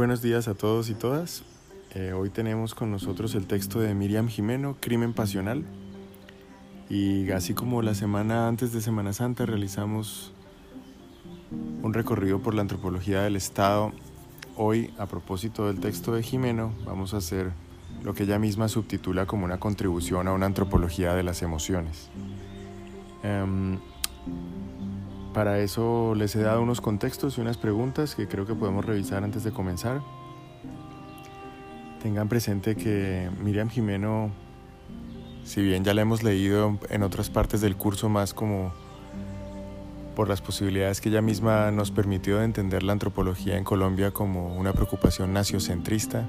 buenos días a todos y todas. Eh, hoy tenemos con nosotros el texto de Miriam Jimeno, Crimen Pasional. Y así como la semana antes de Semana Santa realizamos un recorrido por la antropología del Estado, hoy a propósito del texto de Jimeno vamos a hacer lo que ella misma subtitula como una contribución a una antropología de las emociones. Em, para eso les he dado unos contextos y unas preguntas que creo que podemos revisar antes de comenzar. Tengan presente que Miriam Jimeno, si bien ya la hemos leído en otras partes del curso más como por las posibilidades que ella misma nos permitió de entender la antropología en Colombia como una preocupación naciocentrista,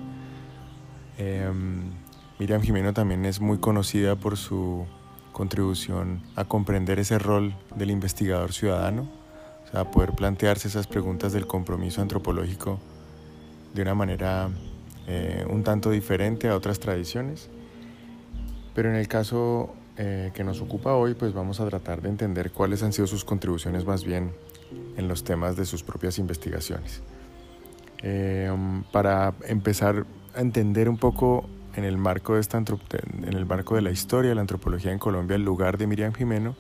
em, Miriam Jimeno también es muy conocida por su contribución a comprender ese rol del investigador ciudadano, o sea, poder plantearse esas preguntas del compromiso antropológico de una manera eh, un tanto diferente a otras tradiciones. Pero en el caso eh, que nos ocupa hoy, pues vamos a tratar de entender cuáles han sido sus contribuciones más bien en los temas de sus propias investigaciones. Eh, para empezar a entender un poco en el marco de esta en el marco de la historia de la antropología en Colombia el lugar de Miriam Jimeno,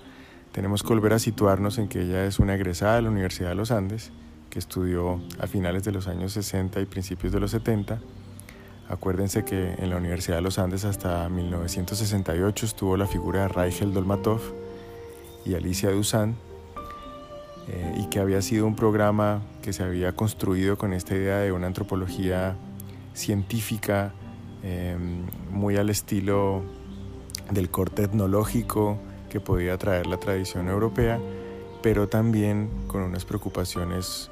tenemos que volver a situarnos en que ella es una egresada de la Universidad de los Andes, que estudió a finales de los años 60 y principios de los 70. Acuérdense que en la Universidad de los Andes hasta 1968 estuvo la figura de Raigel Dolmatov y Alicia Dusan, eh, y que había sido un programa que se había construido con esta idea de una antropología científica Em, muy al estilo del corte etnológico que podía traer la tradición europea, pero también con unas preocupaciones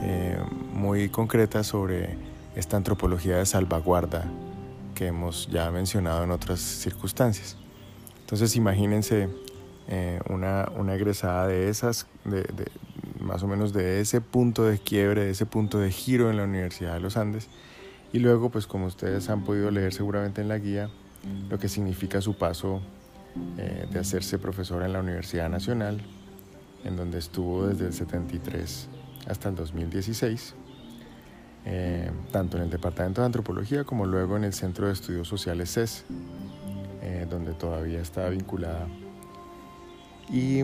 em, muy concretas sobre esta antropología de salvaguarda que hemos ya mencionado en otras circunstancias. Entonces imagínense eh, una, una, egresada de esas, de, más o menos de ese punto de quiebre, de ese punto de giro en la Universidad de los Andes, y luego, pues como ustedes han podido leer seguramente en la guía, lo que significa su paso eh, de hacerse profesora en la Universidad Nacional, en donde estuvo desde el 73 hasta el 2016, eh, tanto en el Departamento de Antropología como luego en el Centro de Estudios Sociales CES, eh, donde todavía está vinculada. Y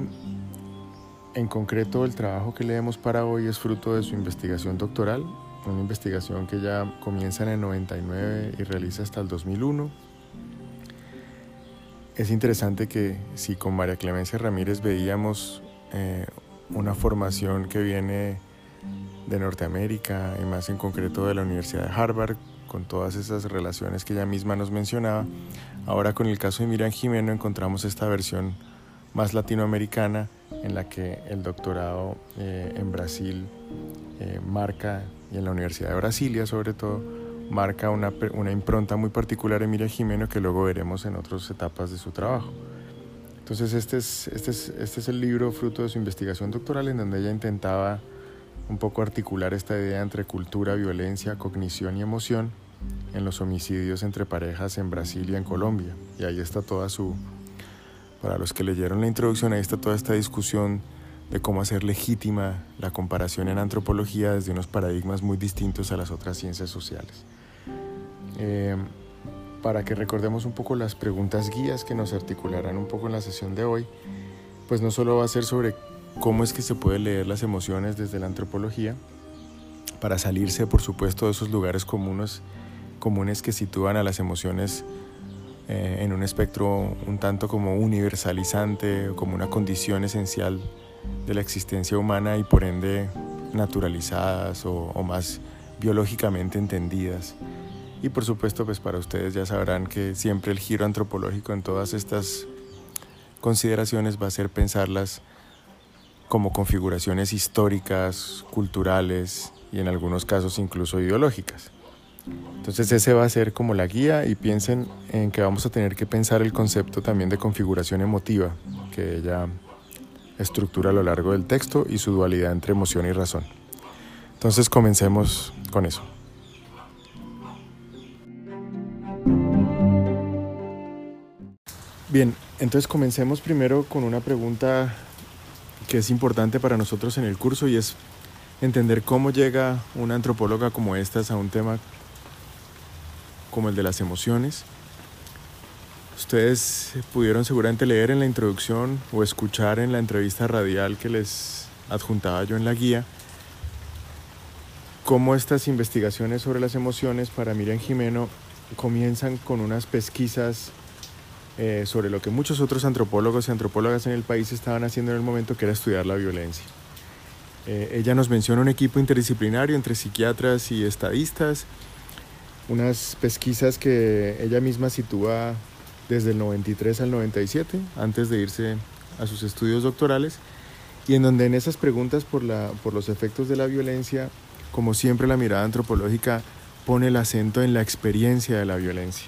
en concreto el trabajo que leemos para hoy es fruto de su investigación doctoral una investigación que ya comienza en el 99 y realiza hasta el 2001. Es interesante que si con María Clemencia Ramírez veíamos eh, una formación que viene de Norteamérica y más en concreto de la Universidad de Harvard, con todas esas relaciones que ella misma nos mencionaba, ahora con el caso de Miriam Jimeno encontramos esta versión más latinoamericana en la que el doctorado eh, en Brasil eh, marca y en la Universidad de Brasilia sobre todo, marca una, una impronta muy particular en Miriam Jimeno que luego veremos en otras etapas de su trabajo. Entonces este es, este, es, este es el libro fruto de su investigación doctoral en donde ella intentaba un poco articular esta idea entre cultura, violencia, cognición y emoción en los homicidios entre parejas en Brasil y en Colombia. Y ahí está toda su, para los que leyeron la introducción, ahí está toda esta discusión de cómo hacer legítima la comparación en antropología desde unos paradigmas muy distintos a las otras ciencias sociales. Eh, para que recordemos un poco las preguntas guías que nos articularán un poco en la sesión de hoy, pues no solo va a ser sobre cómo es que se puede leer las emociones desde la antropología, para salirse por supuesto de esos lugares comunes, comunes que sitúan a las emociones eh, en un espectro un tanto como universalizante como una condición esencial de la existencia humana y por ende naturalizadas o, más biológicamente entendidas. Y por supuesto, pues para ustedes ya sabrán que siempre el giro antropológico en todas estas consideraciones va a ser pensarlas como configuraciones históricas, culturales y en algunos casos incluso ideológicas. Entonces ese va a ser como la guía y piensen en que vamos a tener que pensar el concepto también de configuración emotiva que ella estructura a lo largo del texto y su dualidad entre emoción y razón. Entonces comencemos con eso. Bien, entonces comencemos primero con una pregunta que es importante para nosotros en el curso y es entender cómo llega una antropóloga como estas a un tema como el de las emociones. Ustedes pudieron seguramente leer en la introducción o escuchar en la entrevista radial que les adjuntaba yo en la guía cómo estas investigaciones sobre las emociones para Miriam Jimeno comienzan con unas pesquisas eh, sobre lo que muchos otros antropólogos y antropólogas en el país estaban haciendo en el momento, que era estudiar la violencia. Eh, ella nos menciona un equipo interdisciplinario entre psiquiatras y estadistas, unas pesquisas que ella misma sitúa desde el 93 al 97, antes de irse a sus estudios doctorales, y en donde en esas preguntas por, la, por los efectos de la violencia, como siempre la mirada antropológica pone el acento en la experiencia de la violencia.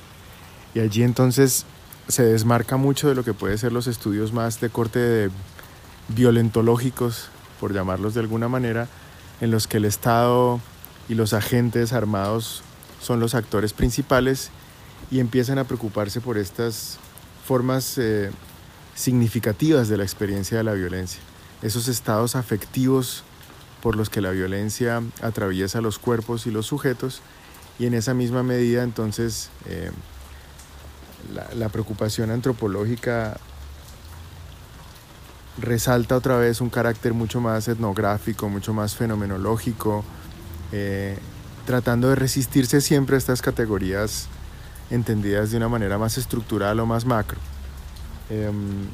Y allí entonces se desmarca mucho de lo que puede ser los estudios más de corte violentológicos, por llamarlos de alguna manera, en los que el Estado y los agentes armados son los actores principales y empiezan a preocuparse por estas formas eh, significativas de la experiencia de la violencia, esos estados afectivos por los que la violencia atraviesa los cuerpos y los sujetos y en esa misma medida entonces eh, la, preocupación antropológica resalta otra vez un carácter mucho más etnográfico, mucho más fenomenológico, eh, tratando de resistirse siempre a estas categorías entendidas de una manera más estructural o más macro. Em,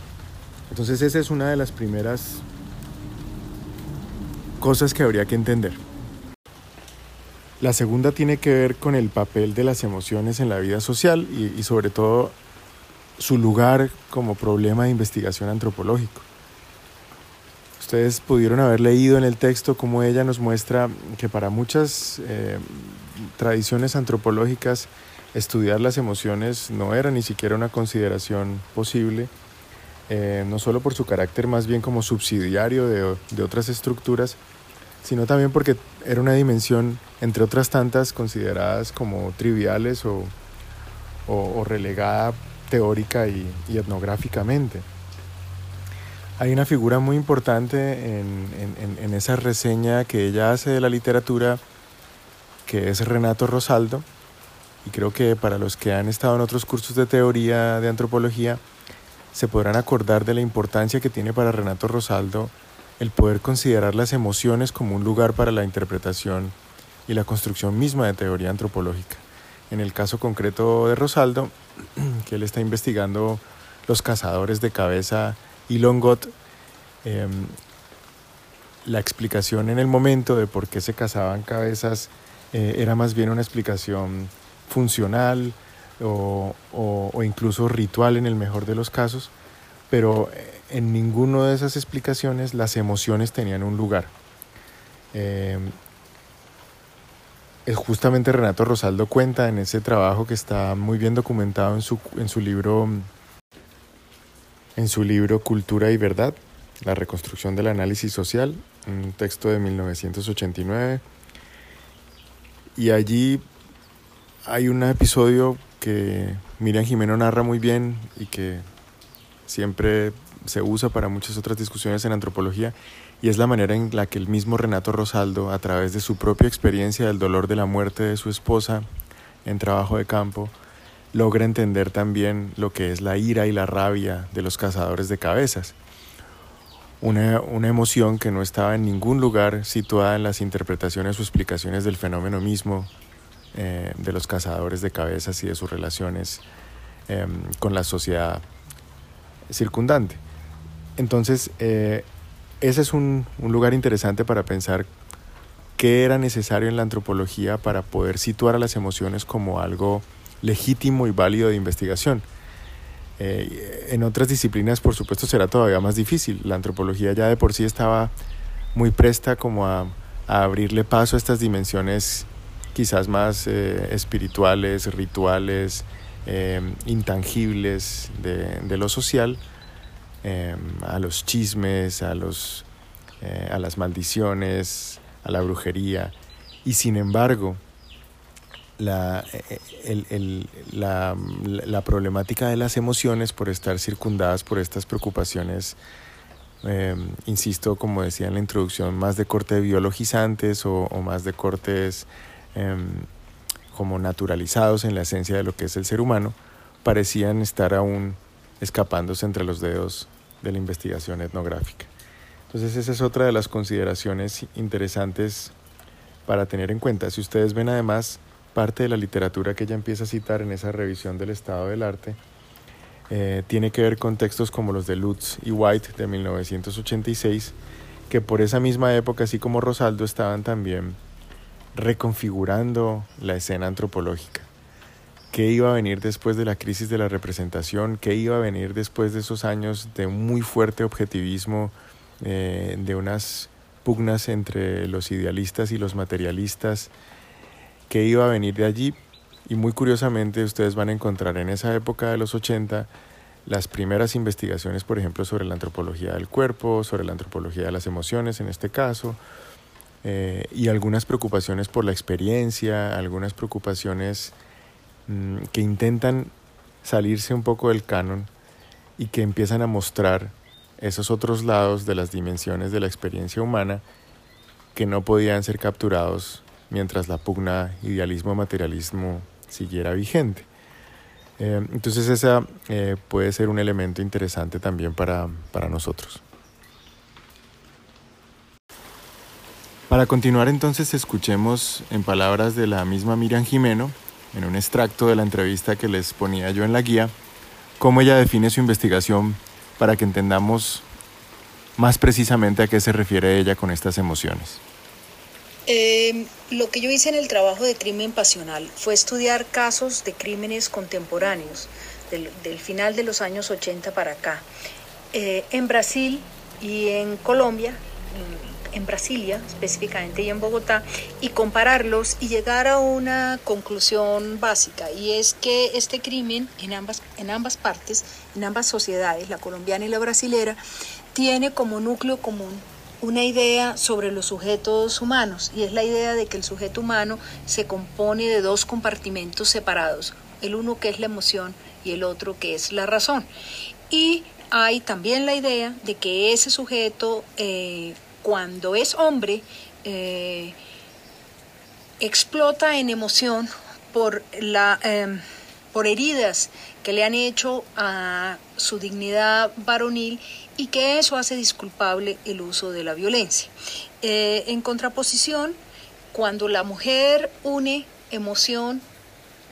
entonces esa es una de las primeras cosas que habría que entender. La segunda tiene que ver con el papel de las emociones en la vida social y, sobre todo su lugar como problema de investigación antropológico. Ustedes pudieron haber leído en el texto cómo ella nos muestra que para muchas eh, tradiciones antropológicas estudiar las emociones no era ni siquiera una consideración posible, eh, no solo por su carácter más bien como subsidiario de, de otras estructuras, sino también porque era una dimensión, entre otras tantas, consideradas como triviales o, o, relegada teórica y, etnográficamente. Hay una figura muy importante en, en, en, esa reseña que ella hace de la literatura, que es Renato Rosaldo, y creo que para los que han estado en otros cursos de teoría de antropología, se podrán acordar de la importancia que tiene para Renato Rosaldo el poder considerar las emociones como un lugar para la interpretación y la construcción misma de teoría antropológica. En el caso concreto de Rosaldo, que él está investigando los cazadores de cabeza y Longot, em, la explicación en el momento de por qué se cazaban cabezas eh, era más bien una explicación funcional o, o, incluso ritual en el mejor de los casos, pero eh, en ninguna de esas explicaciones las emociones tenían un lugar. Eh, justamente Renato Rosaldo cuenta en ese trabajo que está muy bien documentado en su, en su libro en su libro Cultura y Verdad, la reconstrucción del análisis social, un texto de 1989. Y allí hay un episodio que Miriam Jimeno narra muy bien y que siempre se usa para muchas otras discusiones en antropología y es la manera en la que el mismo Renato Rosaldo, a través de su propia experiencia del dolor de la muerte de su esposa en trabajo de campo, logra entender también lo que es la ira y la rabia de los cazadores de cabezas. Una, una, emoción que no estaba en ningún lugar situada en las interpretaciones o explicaciones del fenómeno mismo eh, de los cazadores de cabezas y de sus relaciones em, con la sociedad circundante. Entonces, eh, ese es un, lugar interesante para pensar qué era necesario en la antropología para poder situar a las emociones como algo legítimo y válido de investigación. Eh, en otras disciplinas, por supuesto, será todavía más difícil. La antropología ya de por sí estaba muy presta como a, abrirle paso a estas dimensiones quizás más eh, espirituales, rituales, intangibles de lo social Em, a los chismes, a, los, eh, a las maldiciones, a la brujería. Y sin embargo, la, eh, la, problemática de las emociones por estar circundadas por estas preocupaciones insisto, como decía en la introducción, más de corte biologizantes o más de cortes em, como naturalizados en la esencia de lo que es el ser humano, parecían estar aún escapándose entre los dedos de la investigación etnográfica. Entonces esa es otra de las consideraciones interesantes para tener en cuenta. Si ustedes ven además parte de la literatura que ella empieza a citar en esa revisión del estado del arte, eh, tiene que ver con textos como los de Lutz y White de 1986, que por esa misma época, así como Rosaldo, estaban también reconfigurando la escena antropológica. ¿Qué iba a venir después de la crisis de la representación? ¿Qué iba a venir después de esos años de muy fuerte objetivismo, eh, de unas pugnas entre los idealistas y los materialistas? ¿Qué iba a venir de allí? Y muy curiosamente ustedes van a encontrar en esa época de los 80 las primeras investigaciones, por ejemplo, sobre la antropología del cuerpo, sobre la antropología de las emociones en este caso, eh, y algunas preocupaciones por la experiencia, algunas preocupaciones mm, que intentan salirse un poco del canon y que empiezan a mostrar esos otros lados de las dimensiones de la experiencia humana que no podían ser capturados mientras la pugna idealismo-materialismo siguiera vigente. Eh, entonces esa eh, puede ser un elemento interesante también para nosotros. Para continuar entonces escuchemos en palabras de la misma Miriam Jimeno, en un extracto de la entrevista que les ponía yo en la guía, cómo ella define su investigación para que entendamos más precisamente a qué se refiere ella con estas emociones. Eh, lo que yo hice en el trabajo de crimen pasional fue estudiar casos de crímenes contemporáneos del, final de los años 80 para acá. Eh, en Brasil y en Colombia en Brasilia específicamente y en Bogotá y compararlos y llegar a una conclusión básica y es que este crimen en ambas, en ambas partes, en ambas sociedades, la colombiana y la brasilera, tiene como núcleo común una idea sobre los sujetos humanos y es la idea de que el sujeto humano se compone de dos compartimentos separados, el uno que es la emoción y el otro que es la razón. Y hay también la idea de que ese sujeto eh, cuando es hombre, eh, explota en emoción por, la, em, por heridas que le han hecho a su dignidad varonil y que eso hace disculpable el uso de la violencia. Eh, en contraposición, cuando la mujer une emoción,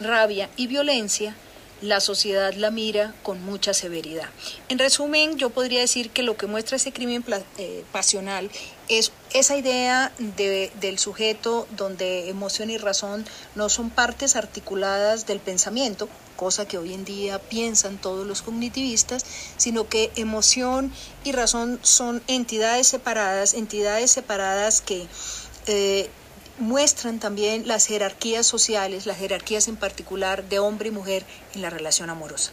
rabia y violencia, la sociedad la mira con mucha severidad. En resumen, yo podría decir que lo que muestra ese crimen eh, pasional es esa idea del sujeto donde emoción y razón no son partes articuladas del pensamiento, cosa que hoy en día piensan todos los cognitivistas, sino que emoción y razón son entidades separadas, entidades separadas que eh, muestran también las jerarquías sociales, las jerarquías en particular de hombre y mujer en la relación amorosa.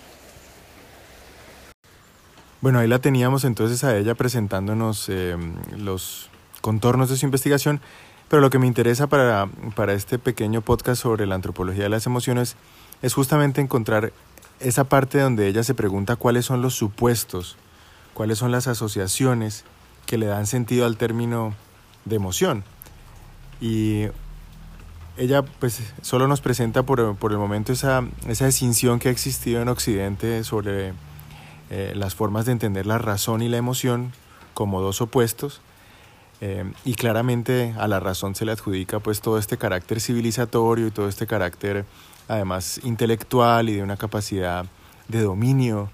Bueno, ahí la teníamos entonces a ella presentándonos em, los contornos de su investigación, pero lo que me interesa para, para este pequeño podcast sobre la antropología de las emociones es justamente encontrar esa parte donde ella se pregunta cuáles son los supuestos, cuáles son las asociaciones que le dan sentido al término de emoción. Y ella pues solo nos presenta por, el momento esa, esa distinción que ha existido en Occidente sobre eh, las formas de entender la razón y la emoción como dos opuestos. Eh, y claramente a la razón se le adjudica pues todo este carácter civilizatorio y todo este carácter además intelectual y de una capacidad de dominio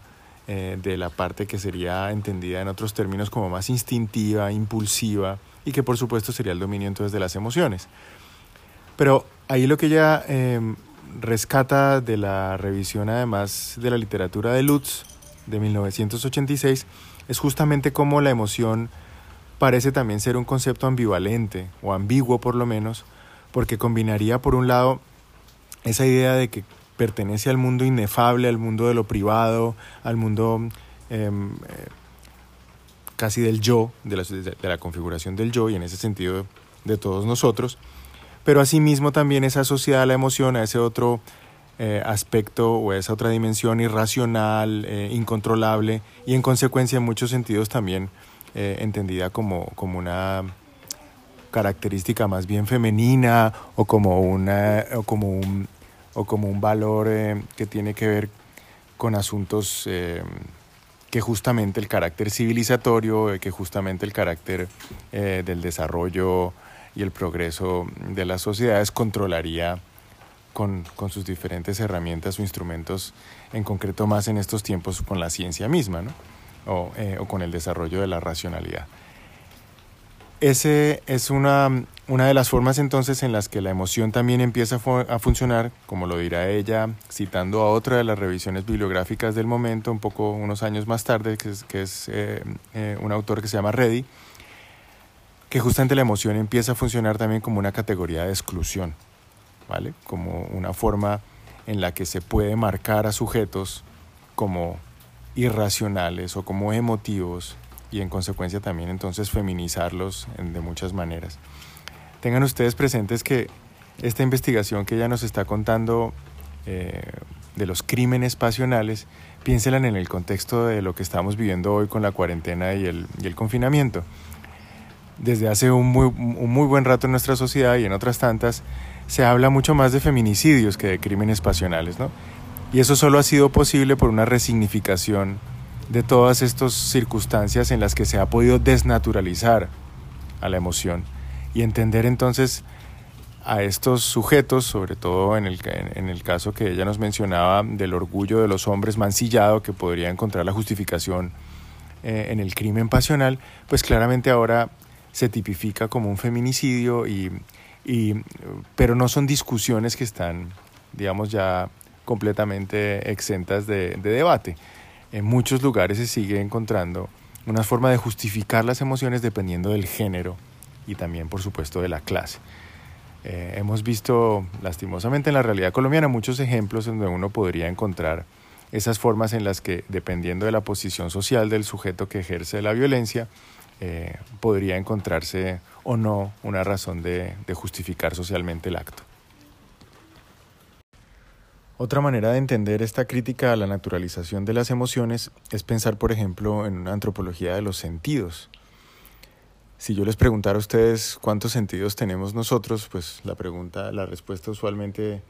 eh, de la parte que sería entendida en otros términos como más instintiva, impulsiva, y que por supuesto sería el dominio entonces de las emociones. Pero ahí lo que ella em, rescata de la revisión además de la literatura de Lutz de 1986 es justamente cómo la emoción parece también ser un concepto ambivalente o ambiguo por lo menos, porque combinaría por un lado esa idea de que pertenece al mundo inefable, al mundo de lo privado, al mundo em, eh, casi del yo, de la, de la, configuración del yo y en ese sentido de todos nosotros, pero asimismo también es asociada la emoción a ese otro eh, aspecto o a esa otra dimensión irracional, eh, incontrolable y en consecuencia en muchos sentidos también eh, entendida como, como una característica más bien femenina o como, una, o como, un, o como un valor que tiene que ver con asuntos que justamente el carácter civilizatorio, que justamente el carácter del desarrollo y el progreso de las sociedades controlaría con, con, sus diferentes herramientas o instrumentos, en concreto más en estos tiempos con la ciencia misma, ¿no? o, eh, o, con el desarrollo de la racionalidad. Ese es una, una, de las formas entonces en las que la emoción también empieza a, funcionar, como lo dirá ella, citando a otra de las revisiones bibliográficas del momento, un poco unos años más tarde, que es, eh, eh, un autor que se llama Reddy, que justamente la emoción empieza a funcionar también como una categoría de exclusión. ¿vale? Como una forma en la que se puede marcar a sujetos como irracionales o como emotivos y en consecuencia también entonces feminizarlos de muchas maneras. Tengan ustedes presentes que esta investigación que ella nos está contando eh, de los crímenes pasionales, piénsela en el contexto de lo que estamos viviendo hoy con la cuarentena y el, confinamiento. Desde hace un muy, un muy buen rato en nuestra sociedad y en otras tantas, se habla mucho más de feminicidios que de crímenes pasionales, ¿no? Y eso solo ha sido posible por una resignificación de todas estas circunstancias en las que se ha podido desnaturalizar a la emoción y entender entonces a estos sujetos, sobre todo en el, en el caso que ella nos mencionaba del orgullo de los hombres mancillado que podría encontrar la justificación eh, en el crimen pasional, pues claramente ahora se tipifica como un feminicidio y y, pero no son discusiones que están, digamos, ya completamente exentas de, debate. En muchos lugares se sigue encontrando una forma de justificar las emociones dependiendo del género y también, por supuesto, de la clase. Eh, hemos visto, lastimosamente, en la realidad colombiana muchos ejemplos en donde uno podría encontrar esas formas en las que, dependiendo de la posición social del sujeto que ejerce la violencia, eh, podría encontrarse o no una razón de, justificar socialmente el acto. Otra manera de entender esta crítica a la naturalización de las emociones es pensar, por ejemplo, en una antropología de los sentidos. Si yo les preguntara a ustedes cuántos sentidos tenemos nosotros, pues la pregunta, la respuesta usualmente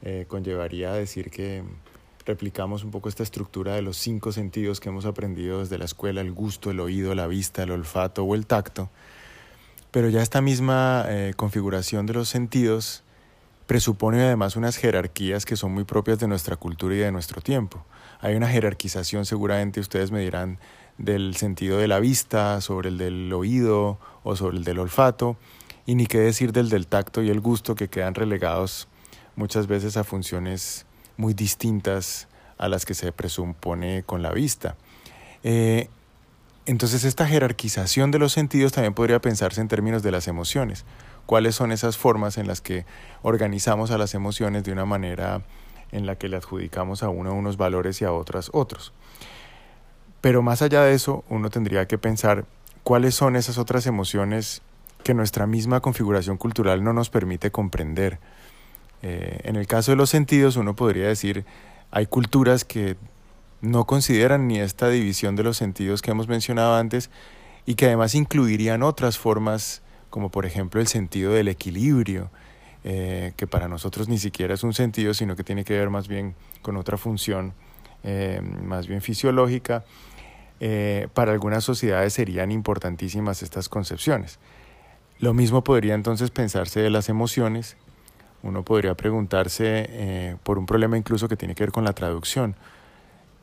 eh, conllevaría a decir que replicamos un poco esta estructura de los cinco sentidos que hemos aprendido desde la escuela, el gusto, el oído, la vista, el olfato o el tacto. Pero ya esta misma eh, configuración de los sentidos presupone además unas jerarquías que son muy propias de nuestra cultura y de nuestro tiempo. Hay una jerarquización, seguramente ustedes me dirán, del sentido de la vista, sobre el del oído o sobre el del olfato, y ni qué decir del del tacto y el gusto que quedan relegados muchas veces a funciones muy distintas a las que se presupone con la vista. Eh, entonces esta jerarquización de los sentidos también podría pensarse en términos de las emociones. ¿Cuáles son esas formas en las que organizamos a las emociones de una manera en la que le adjudicamos a uno unos valores y a otras otros? Pero más allá de eso, uno tendría que pensar cuáles son esas otras emociones que nuestra misma configuración cultural no nos permite comprender. Eh, en el caso de los sentidos, uno podría decir, hay culturas que no consideran ni esta división de los sentidos que hemos mencionado antes y que además incluirían otras formas, como por ejemplo el sentido del equilibrio, eh, que para nosotros ni siquiera es un sentido, sino que tiene que ver más bien con otra función eh, más bien fisiológica. para algunas sociedades serían importantísimas estas concepciones. Lo mismo podría entonces pensarse de las emociones, uno podría preguntarse eh, por un problema incluso que tiene que ver con la traducción.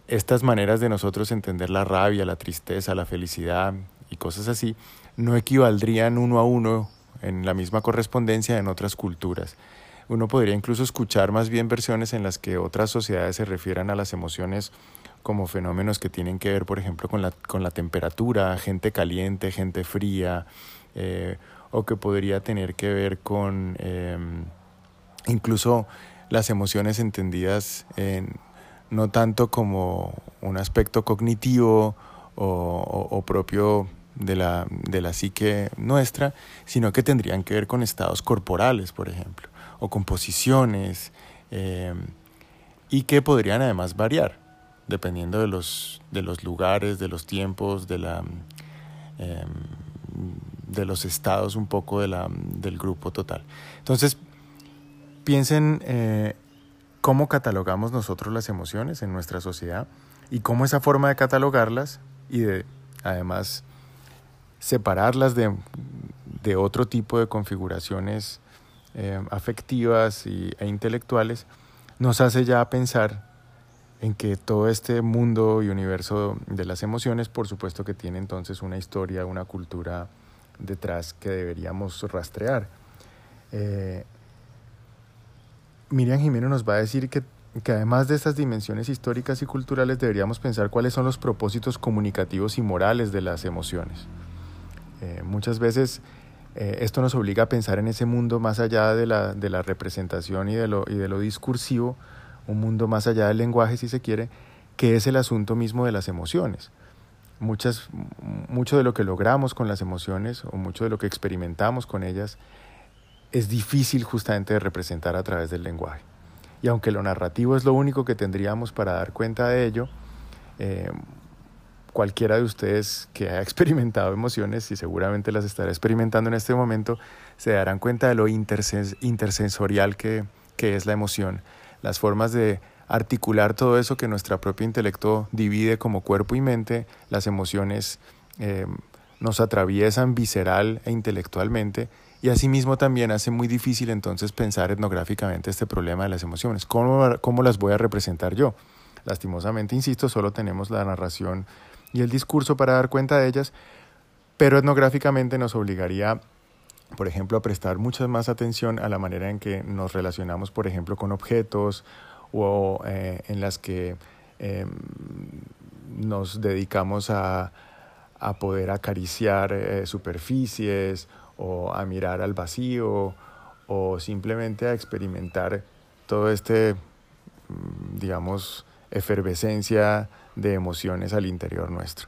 Estas maneras de nosotros entender la rabia, la tristeza, la felicidad y cosas así no equivaldrían uno a uno en la misma correspondencia en otras culturas. Uno podría incluso escuchar más bien versiones en las que otras sociedades se refieran a las emociones como fenómenos que tienen que ver, por ejemplo, con la, con la temperatura, gente caliente, gente fría, eh, o que podría tener que ver con... Em, incluso las emociones entendidas no tanto como un aspecto cognitivo o, propio de la, de la psique nuestra, sino que tendrían que ver con estados corporales, por ejemplo, o con posiciones, em, y que podrían además variar, dependiendo de los, de los lugares, de los tiempos, de la, em, de los estados un poco de la, del grupo total. Entonces, piensen eh, cómo catalogamos nosotros las emociones en nuestra sociedad y cómo esa forma de catalogarlas y de además separarlas de, de otro tipo de configuraciones eh, afectivas e intelectuales nos hace ya pensar en que todo este mundo y universo de las emociones, por supuesto que tiene entonces una historia, una cultura detrás que deberíamos rastrear. Eh, Miriam Jimeno nos va a decir que, que, además de estas dimensiones históricas y culturales deberíamos pensar cuáles son los propósitos comunicativos y morales de las emociones. Eh, muchas veces eh, esto nos obliga a pensar en ese mundo más allá de la, de la representación y de, lo, y de lo discursivo, un mundo más allá del lenguaje, si se quiere, que es el asunto mismo de las emociones. Muchas, mucho de lo que logramos con las emociones o mucho de lo que experimentamos con ellas es difícil justamente de representar a través del lenguaje. Y aunque lo narrativo es lo único que tendríamos para dar cuenta de ello, eh, cualquiera de ustedes que haya experimentado emociones y seguramente las estará experimentando en este momento, se darán cuenta de lo intersensorial que, es la emoción, las formas de articular todo eso que nuestro propio intelecto divide como cuerpo y mente, las emociones eh, nos atraviesan visceral e intelectualmente y asimismo también hace muy difícil entonces pensar etnográficamente este problema de las emociones. ¿Cómo, cómo las voy a representar yo? Lastimosamente, insisto, solo tenemos la narración y el discurso para dar cuenta de ellas, pero etnográficamente nos obligaría, por ejemplo, a prestar mucha más atención a la manera en que nos relacionamos, por ejemplo, con objetos o eh, en las que em, nos dedicamos a, a poder acariciar eh, superficies o a mirar al vacío o simplemente a experimentar todo este, mm, digamos, efervescencia de emociones al interior nuestro.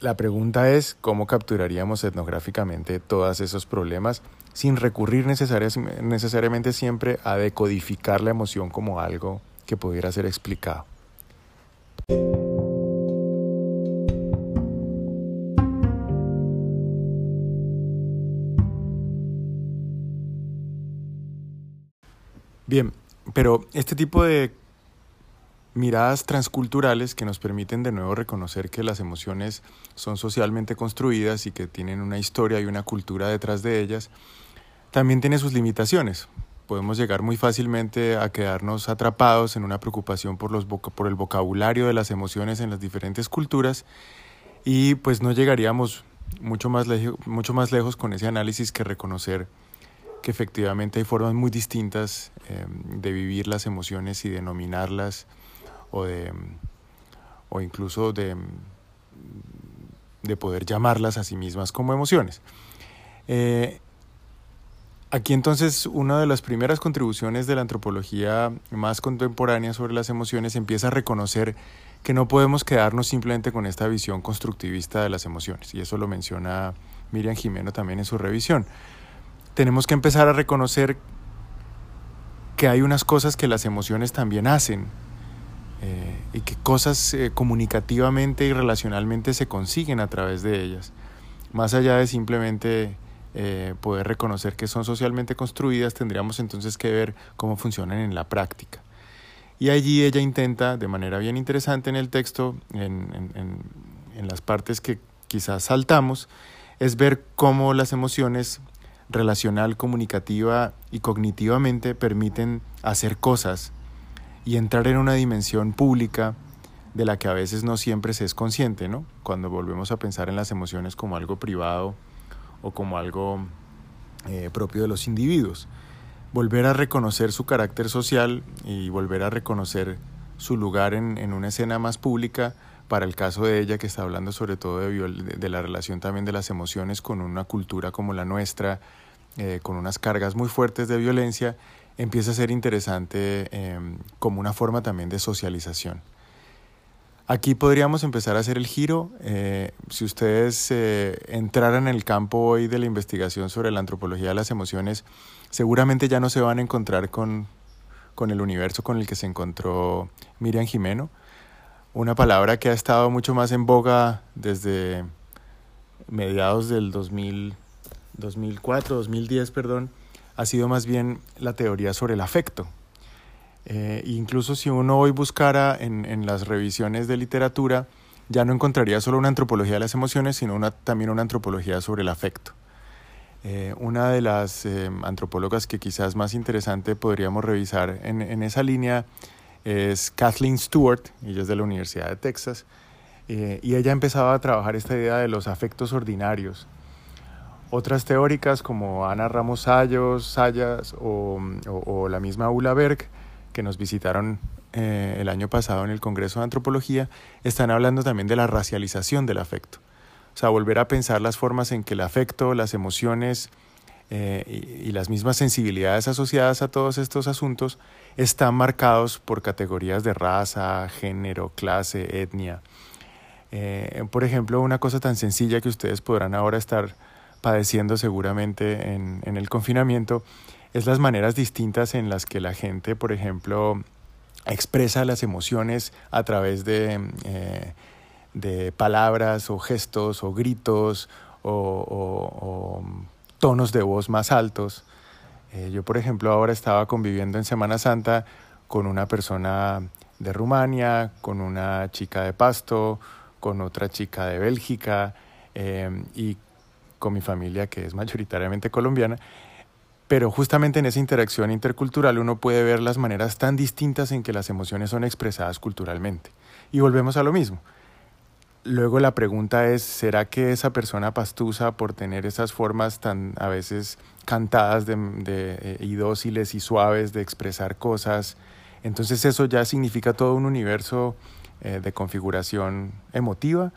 La pregunta es cómo capturaríamos etnográficamente todos esos problemas sin recurrir necesariamente siempre a decodificar la emoción como algo que pudiera ser explicado. Bien, pero este tipo de miradas transculturales que nos permiten de nuevo reconocer que las emociones son socialmente construidas y que tienen una historia y una cultura detrás de ellas, también tiene sus limitaciones. Podemos llegar muy fácilmente a quedarnos atrapados en una preocupación por, los por el vocabulario de las emociones en las diferentes culturas y pues no llegaríamos mucho más, mucho más lejos con ese análisis que reconocer que efectivamente hay formas muy distintas eh, de vivir las emociones y denominarlas o, incluso de, de poder llamarlas a sí mismas como emociones. Eh, aquí entonces una de las primeras contribuciones de la antropología más contemporánea sobre las emociones empieza a reconocer que no podemos quedarnos simplemente con esta visión constructivista de las emociones, y eso lo menciona Miriam Jimeno también en su revisión. Tenemos que empezar a reconocer que hay unas cosas que las emociones también hacen eh, y que cosas eh, comunicativamente y relacionalmente se consiguen a través de ellas, más allá de simplemente eh, poder reconocer que son socialmente construidas, tendríamos entonces que ver cómo funcionan en la práctica. Y allí ella intenta, de manera bien interesante en el texto, en, en, en las partes que quizás saltamos, es ver cómo las emociones relacional, comunicativa y cognitivamente permiten hacer cosas y entrar en una dimensión pública de la que a veces no siempre se es consciente, ¿no? Cuando volvemos a pensar en las emociones como algo privado o como algo eh, propio de los individuos. Volver a reconocer su carácter social y volver a reconocer su lugar en, una escena más pública para el caso de ella que está hablando sobre todo de, de la relación también de las emociones con una cultura como la nuestra, eh, con unas cargas muy fuertes de violencia empieza a ser interesante em, como una forma también de socialización. Aquí podríamos empezar a hacer el giro. Eh, si ustedes eh, entraran en el campo hoy de la investigación sobre la antropología de las emociones, seguramente ya no se van a encontrar con, con el universo con el que se encontró Miriam Jimeno, una palabra que ha estado mucho más en boga desde mediados del 2000, 2004, 2010, perdón, ha sido más bien la teoría sobre el afecto. Eh, incluso si uno hoy buscara en, en, las revisiones de literatura, ya no encontraría solo una antropología de las emociones, sino también una antropología sobre el afecto. Eh, una de las eh, antropólogas que quizás más interesante podríamos revisar en, en, esa línea es Kathleen Stewart, ella es de la Universidad de Texas, eh, y ella empezaba a trabajar esta idea de los afectos ordinarios. Otras teóricas como Ana Ramos Sayos, Sayas o, la misma Ula Berg, que nos visitaron eh, el año pasado en el Congreso de Antropología, están hablando también de la racialización del afecto. O sea, volver a pensar las formas en que el afecto, las emociones eh, y, y, las mismas sensibilidades asociadas a todos estos asuntos están marcados por categorías de raza, género, clase, etnia. Eh, por ejemplo, una cosa tan sencilla que ustedes podrán ahora estar padeciendo seguramente en, en el confinamiento es las maneras distintas en las que la gente, por ejemplo, expresa las emociones a través de, eh, de palabras o gestos o gritos o, o, o tonos de voz más altos. Eh, yo, por ejemplo, ahora estaba conviviendo en Semana Santa con una persona de Rumania, con una chica de Pasto, con otra chica de Bélgica eh, y con mi familia que es mayoritariamente colombiana. Pero justamente en esa interacción intercultural uno puede ver las maneras tan distintas en que las emociones son expresadas culturalmente. Y volvemos a lo mismo. Luego la pregunta es, ¿será que esa persona pastusa por tener esas formas tan a veces cantadas de, eh, y dóciles y suaves de expresar cosas, entonces eso ya significa todo un universo eh, de configuración emotiva?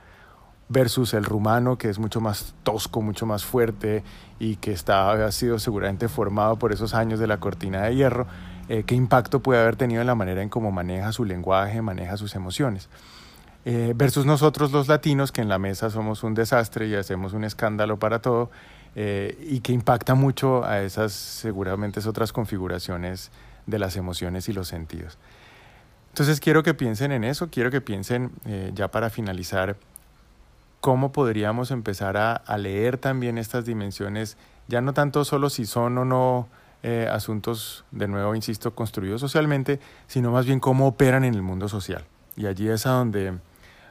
Versus el rumano, que es mucho más tosco, mucho más fuerte y que está, ha sido seguramente formado por esos años de la cortina de hierro, eh, qué impacto puede haber tenido en la manera en cómo maneja su lenguaje, maneja sus emociones. Eh, versus nosotros los latinos, que en la mesa somos un desastre y hacemos un escándalo para todo, eh, y que impacta mucho a esas seguramente otras configuraciones de las emociones y los sentidos. Entonces quiero que piensen en eso, quiero que piensen ya para finalizar cómo podríamos empezar a, leer también estas dimensiones, ya no tanto solo si son o no eh, asuntos, de nuevo, insisto, construidos socialmente, sino más bien cómo operan en el mundo social. Y allí es a donde,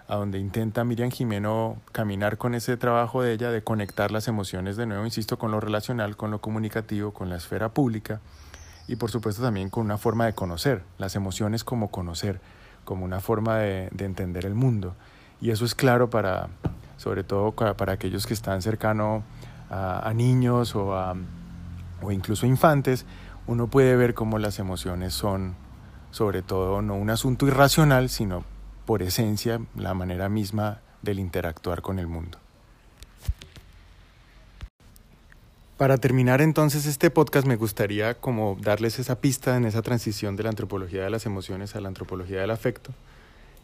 a donde intenta Miriam Jimeno caminar con ese trabajo de ella, de conectar las emociones, de nuevo, insisto, con lo relacional, con lo comunicativo, con la esfera pública y por supuesto también con una forma de conocer, las emociones como conocer, como una forma de entender el mundo. Y eso es claro para, sobre todo para aquellos que están cercanos a, a, niños o, a, o incluso infantes, uno puede ver cómo las emociones son, sobre todo, no un asunto irracional, sino por esencia la manera misma del interactuar con el mundo. Para terminar entonces este podcast me gustaría como darles esa pista en esa transición de la antropología de las emociones a la antropología del afecto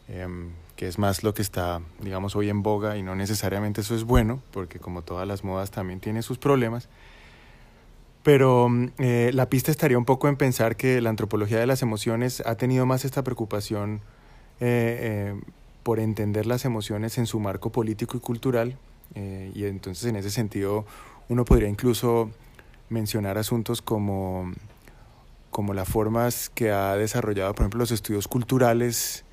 eh, que es más lo que está, digamos, hoy en boga y no necesariamente eso es bueno, porque como todas las modas también tiene sus problemas. Pero eh, la pista estaría un poco en pensar que la antropología de las emociones ha tenido más esta preocupación eh, eh, por entender las emociones en su marco político y cultural, eh, y entonces en ese sentido uno podría incluso mencionar asuntos como, como las formas que ha desarrollado, por ejemplo, los estudios culturales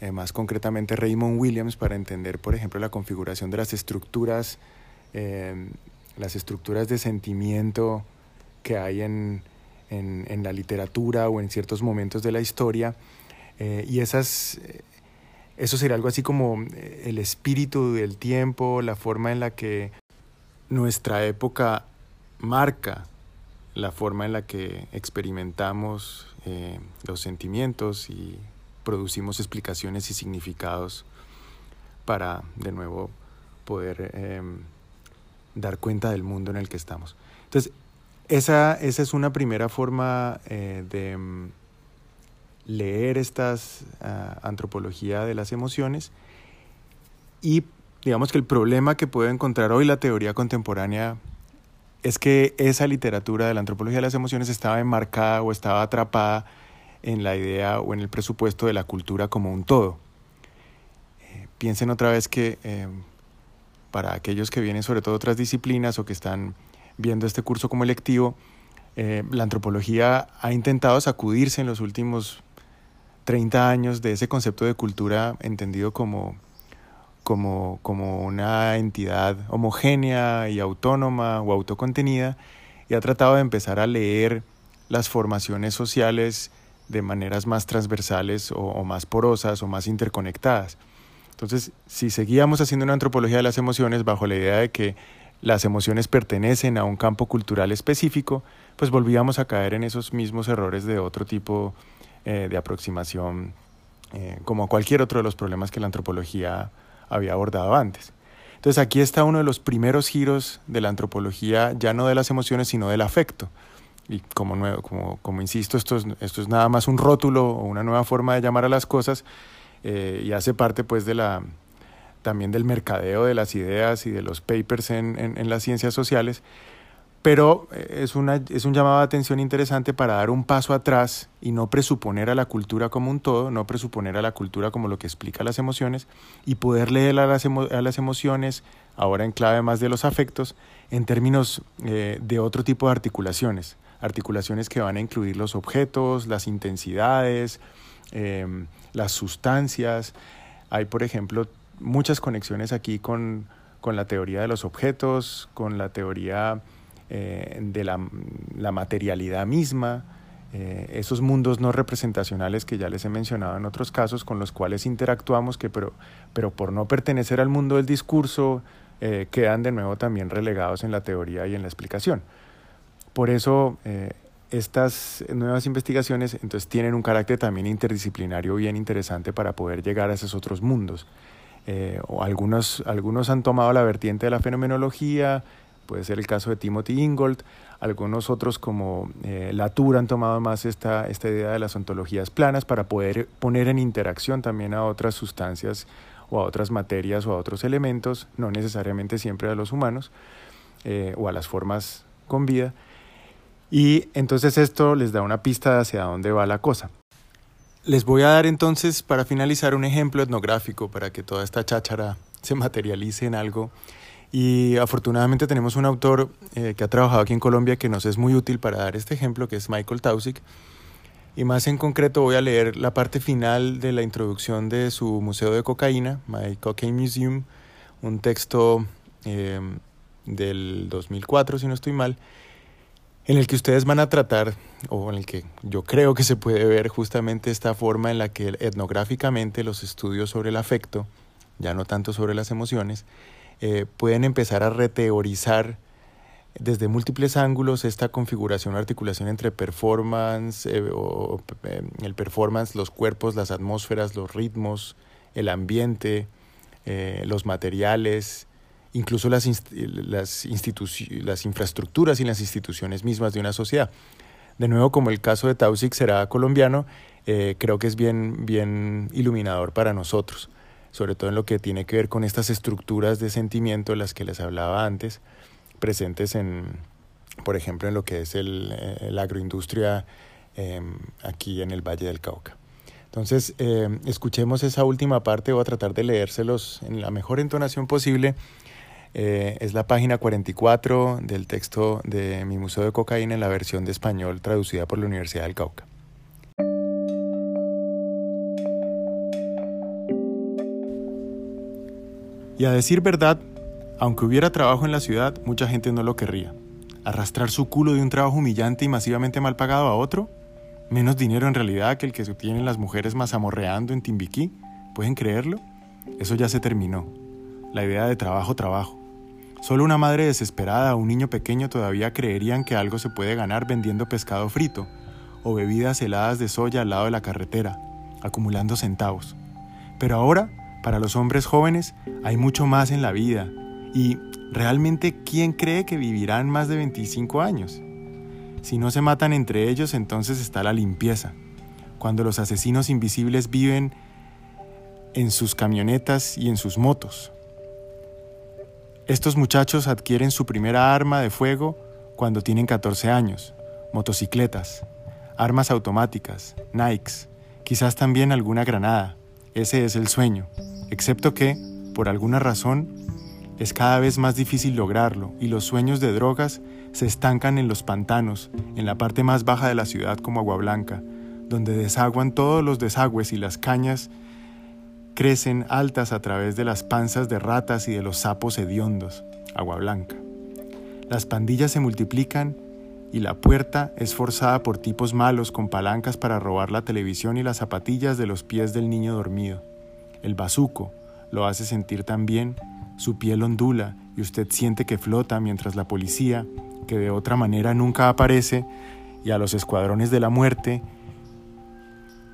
eh, más concretamente Raymond Williams, para entender, por ejemplo, la configuración de las estructuras, eh, las estructuras de sentimiento que hay en, en, la literatura o en ciertos momentos de la historia. Eh, y esas, eso sería algo así como el espíritu del tiempo, la forma en la que nuestra época marca la forma en la que experimentamos los sentimientos y producimos explicaciones y significados para, de nuevo, poder eh, dar cuenta del mundo en el que estamos. Entonces, esa, esa es una primera forma eh, de um, leer esta uh, antropología de las emociones y digamos que el problema que puede encontrar hoy la teoría contemporánea es que esa literatura de la antropología de las emociones estaba enmarcada o estaba atrapada en la idea o en el presupuesto de la cultura como un todo. Eh, piensen otra vez que eh, para aquellos que vienen sobre todo otras disciplinas o que están viendo este curso como electivo, eh, la antropología ha intentado sacudirse en los últimos 30 años de ese concepto de cultura entendido como, como, como una entidad homogénea y autónoma o autocontenida y ha tratado de empezar a leer las formaciones sociales de maneras más transversales o, más porosas o más interconectadas. Entonces, si seguíamos haciendo una antropología de las emociones bajo la idea de que las emociones pertenecen a un campo cultural específico, pues volvíamos a caer en esos mismos errores de otro tipo eh, de aproximación, eh, como cualquier otro de los problemas que la antropología había abordado antes. Entonces aquí está uno de los primeros giros de la antropología, ya no de las emociones, sino del afecto. Y como, nuevo, como, como insisto, esto es, esto es nada más un rótulo o una nueva forma de llamar a las cosas eh, y hace parte pues de la, también del mercadeo de las ideas y de los papers en, en, las ciencias sociales, pero eh, es, una, es un llamado de atención interesante para dar un paso atrás y no presuponer a la cultura como un todo, no presuponer a la cultura como lo que explica las emociones y poder leer a las, a las emociones, ahora en clave más de los afectos, en términos eh, de otro tipo de articulaciones, articulaciones que van a incluir los objetos, las intensidades, em, las sustancias. Hay, por ejemplo, muchas conexiones aquí con, la teoría de los objetos, con la teoría eh, de la, materialidad misma, eh, esos mundos no representacionales que ya les he mencionado en otros casos, con los cuales interactuamos, que pero, pero por no pertenecer al mundo del discurso, eh, quedan de nuevo también relegados en la teoría y en la explicación. Por eso estas nuevas investigaciones entonces tienen un carácter también interdisciplinario bien interesante para poder llegar a esos otros mundos. Eh, algunos, algunos han tomado la vertiente de la fenomenología, puede ser el caso de Timothy Ingold, algunos otros como eh, Latour han tomado más esta, esta idea de las ontologías planas para poder poner en interacción también a otras sustancias o a otras materias o a otros elementos, no necesariamente siempre a los humanos eh, o a las formas con vida. Y entonces esto les da una pista hacia dónde va la cosa. Les voy a dar entonces para finalizar un ejemplo etnográfico para que toda esta cháchara se materialice en algo. Y afortunadamente tenemos un autor eh, que ha trabajado aquí en Colombia que nos es muy útil para dar este ejemplo, que es Michael Tausig. Y más en concreto voy a leer la parte final de la introducción de su Museo de Cocaína, My Cocaine Museum, un texto eh, del 2004, si no estoy mal, en el que ustedes van a tratar, o en el que yo creo que se puede ver justamente esta forma en la que etnográficamente los estudios sobre el afecto, ya no tanto sobre las emociones, eh, pueden empezar a reteorizar desde múltiples ángulos esta configuración articulación entre performance, eh, o, eh, el performance, los cuerpos, las atmósferas, los ritmos, el ambiente, los materiales, incluso las, las, las infraestructuras y las instituciones mismas de una sociedad. De nuevo, como el caso de Tausig será colombiano, eh, creo que es bien, bien iluminador para nosotros, sobre todo en lo que tiene que ver con estas estructuras de sentimiento de las que les hablaba antes, presentes en, por ejemplo, en lo que es eh, la agroindustria em, aquí en el Valle del Cauca. Entonces, em, escuchemos esa última parte, voy a tratar de leérselos en la mejor entonación posible eh, es la página 44 del texto de Mi Museo de Cocaína en la versión de español traducida por la Universidad del Cauca. Y a decir verdad, aunque hubiera trabajo en la ciudad, mucha gente no lo querría. Arrastrar su culo de un trabajo humillante y masivamente mal pagado a otro, menos dinero en realidad que el que se obtienen las mujeres mazamorreando en Timbiquí, ¿pueden creerlo? Eso ya se terminó. La idea de trabajo, trabajo. Solo una madre desesperada o un niño pequeño todavía creerían que algo se puede ganar vendiendo pescado frito o bebidas heladas de soya al lado de la carretera, acumulando centavos. Pero ahora, para los hombres jóvenes, hay mucho más en la vida. Y, ¿realmente quién cree que vivirán más de 25 años? Si no se matan entre ellos, entonces está la limpieza. Cuando los asesinos invisibles viven en sus camionetas y en sus motos, estos muchachos adquieren su primera arma de fuego cuando tienen 14 años, motocicletas, armas automáticas, Nikes, quizás también alguna granada. Ese es el sueño, excepto que, por alguna razón, es cada vez más difícil lograrlo y los sueños de drogas se estancan en los pantanos, en la parte más baja de la ciudad como Agua Blanca, donde desaguan todos los desagües y las cañas crecen altas a través de las panzas de ratas y de los sapos hediondos, Agua Blanca. Las pandillas se multiplican y la puerta es forzada por tipos malos con palancas para robar la televisión y las zapatillas de los pies del niño dormido. El bazuco lo hace sentir tan bien, su piel ondula y usted siente que flota mientras la policía, que de otra manera nunca aparece, y a los escuadrones de la muerte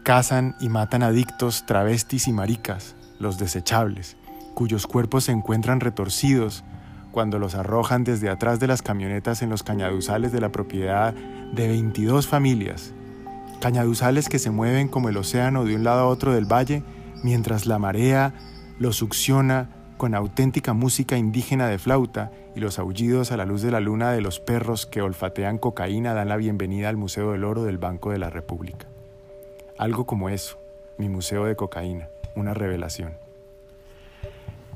Cazan y matan adictos, travestis y maricas, los desechables, cuyos cuerpos se encuentran retorcidos cuando los arrojan desde atrás de las camionetas en los cañaduzales de la propiedad de 22 familias. Cañaduzales que se mueven como el océano de un lado a otro del valle mientras la marea los succiona con auténtica música indígena de flauta y los aullidos a la luz de la luna de los perros que olfatean cocaína dan la bienvenida al Museo del Oro del Banco de la República. Algo como eso, mi museo de cocaína, una revelación.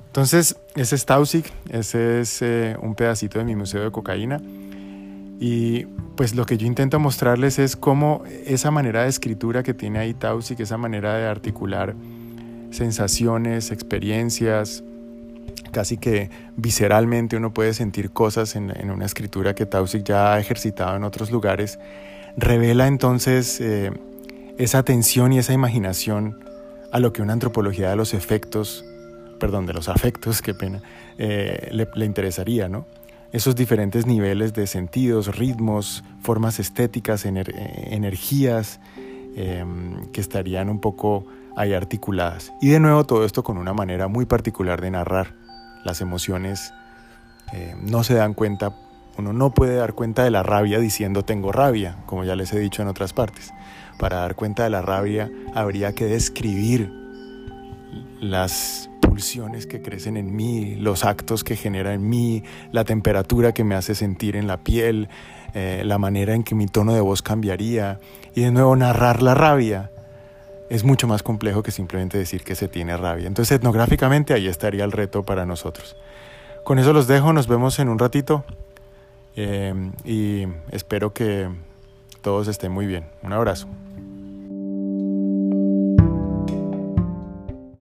Entonces, ese es Tausig, ese es eh, un pedacito de mi museo de cocaína. Y pues lo que yo intento mostrarles es cómo esa manera de escritura que tiene ahí Tausig, esa manera de articular sensaciones, experiencias, casi que visceralmente uno puede sentir cosas en, una escritura que Tausig ya ha ejercitado en otros lugares, revela entonces eh, esa atención y esa imaginación a lo que una antropología de los efectos, perdón, de los afectos, qué pena, eh, le, interesaría, ¿no? Esos diferentes niveles de sentidos, ritmos, formas estéticas, eh, energías em, que estarían un poco ahí articuladas. Y de nuevo todo esto con una manera muy particular de narrar. Las emociones eh, no se dan cuenta, uno no puede dar cuenta de la rabia diciendo tengo rabia, como ya les he dicho en otras partes. Para dar cuenta de la rabia habría que describir las pulsiones que crecen en mí, los actos que genera en mí, la temperatura que me hace sentir en la piel, eh, la manera en que mi tono de voz cambiaría. Y de nuevo narrar la rabia es mucho más complejo que simplemente decir que se tiene rabia. Entonces etnográficamente ahí estaría el reto para nosotros. Con eso los dejo, nos vemos en un ratito eh, y espero que todos estén muy bien. Un abrazo.